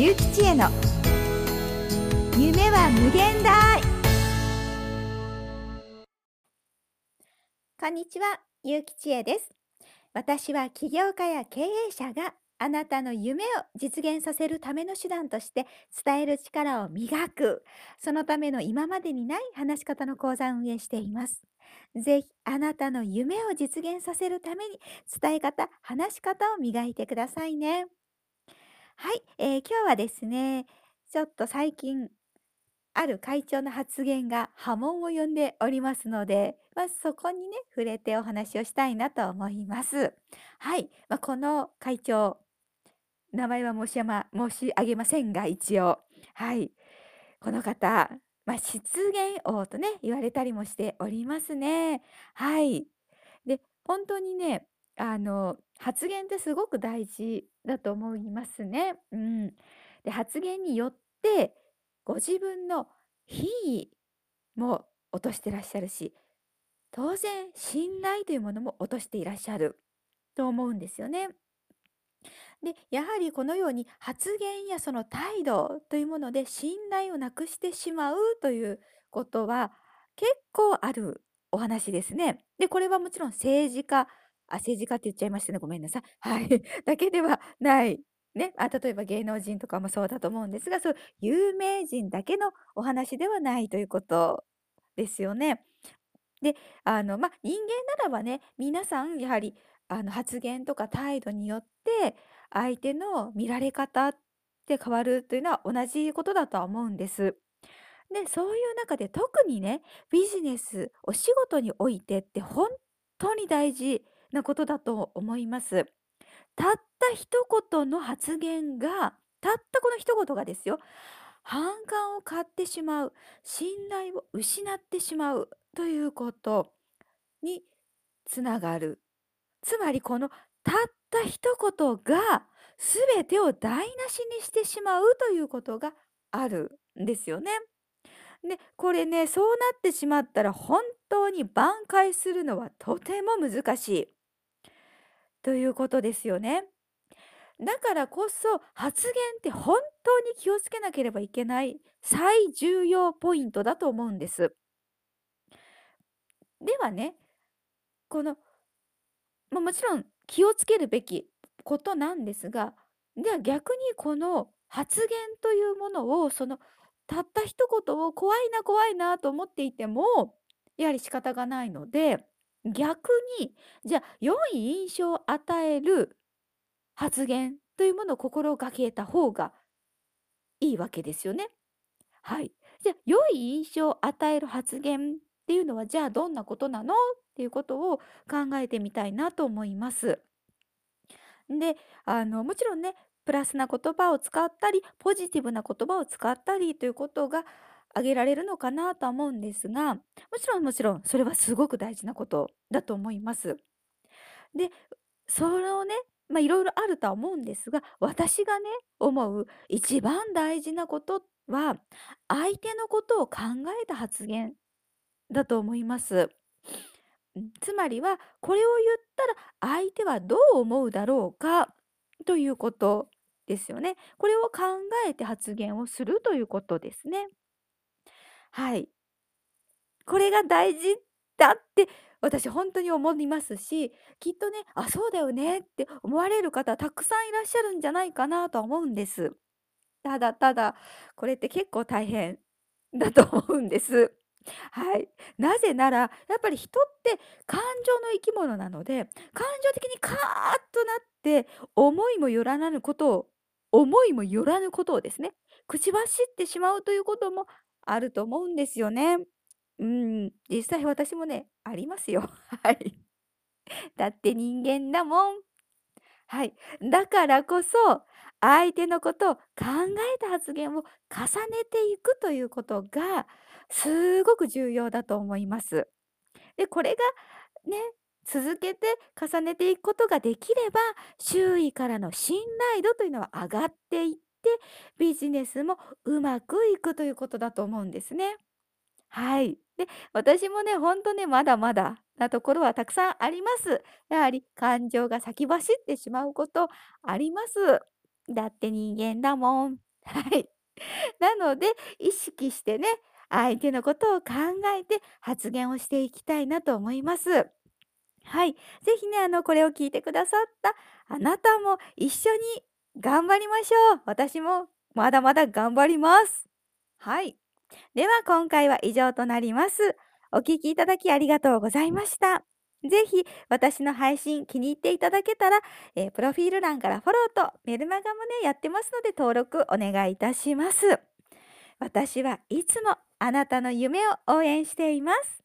ゆうきちえの。夢は無限大。こんにちは、ゆうきちえです。私は起業家や経営者があなたの夢を実現させるための手段として伝える力を磨く。そのための今までにない話し方の講座を運営しています。ぜひあなたの夢を実現させるために伝え方、話し方を磨いてくださいね。はい、えー今日はですね、ちょっと最近ある会長の発言が波紋を呼んでおりますので、まあ、そこにね、触れてお話をしたいなと思います。はい、まあ、この会長、名前は申し,、ま、申し上げませんが、一応、はい、この方、まあ、失言王とね、言われたりもしておりますね。はい。で、本当にね、あの、発言ってすごく大事だと思いますね。うん。で、発言によって、ご自分の品位も落としてらっしゃるし、当然信頼というものも落としていらっしゃると思うんですよね。で、やはりこのように発言やその態度というもので信頼をなくしてしまうということは結構あるお話ですね。で、これはもちろん政治家、あ、政治家って言っちゃいましたね。ごめんなさい。はい。だけではない。ね。あ、例えば芸能人とかもそうだと思うんですが、そう、有名人だけのお話ではないということですよね。で、あの、ま、人間ならばね、皆さんやはりあの発言とか態度によって相手の見られ方って変わるというのは同じことだとは思うんです。で、そういう中で特にね、ビジネス、お仕事においてって本当に大事なことだと思います。たった一言の発言が、たったこの一言がですよ、反感を買ってしまう、信頼を失ってしまうということにつながる。つまりこのたった一言が全てを台無しにしてしまうということがあるんですよね。で、これね、そうなってしまったら本当に挽回するのはとても難しいということですよね。だからこそ発言って本当に気をつけなければいけない最重要ポイントだと思うんです。ではね、このま、もちろん気をつけるべきことなんですが、では逆にこの発言というものを、そのたった一言を怖いな怖いなと思っていても、やはり仕方がないので、逆に、じゃあ良い印象を与える発言というものを心がけた方がいいわけですよね。はい。じゃあ良い印象を与える発言っていうのは、じゃあどんなことなのっていうことを考えてみたいなと思います。で、あの、もちろんね、プラスな言葉を使ったり、ポジティブな言葉を使ったりということが挙げられるのかなとは思うんですが、もちろんもちろんそれはすごく大事なことだと思います。で、それをね、まあ、いろいろあるとは思うんですが、私がね、思う一番大事なことは、相手のことを考えた発言だと思います。つまりは、これを言ったら相手はどう思うだろうかということですよね。これを考えて発言をするということですね。はい。これが大事だって私本当に思いますし、きっとね、あ、そうだよねって思われる方たくさんいらっしゃるんじゃないかなとは思うんです。ただただ、これって結構大変だと思うんです。はい。なぜなら、やっぱり人って感情の生き物なので、感情的にカーッとなって、思いもよらぬことを思いもよらぬことをですね、口走ってしまうということもあると思うんですよね。うん、実際私もね、ありますよ。はい。だって人間だもん。はい。だからこそ、相手のことを考えた発言を重ねていくということが、すごく重要だと思います。で、これがね、続けて重ねていくことができれば、周囲からの信頼度というのは上がっていって、ビジネスもうまくいくということだと思うんですね。はい。で、私もね、ほんとね、まだまだなところはたくさんあります。やはり感情が先走ってしまうことあります。だって人間だもん。はい。なので、意識してね、相手のことを考えて発言をしていきたいなと思います。はい。ぜひね、あの、これを聞いてくださったあなたも一緒に頑張りましょう。私もまだまだ頑張ります。はい。では今回は以上となります。お聞きいただきありがとうございました。ぜひ私の配信気に入っていただけたら、えー、プロフィール欄からフォローとメルマガもね、やってますので登録お願いいたします。私はいつもあなたの夢を応援しています。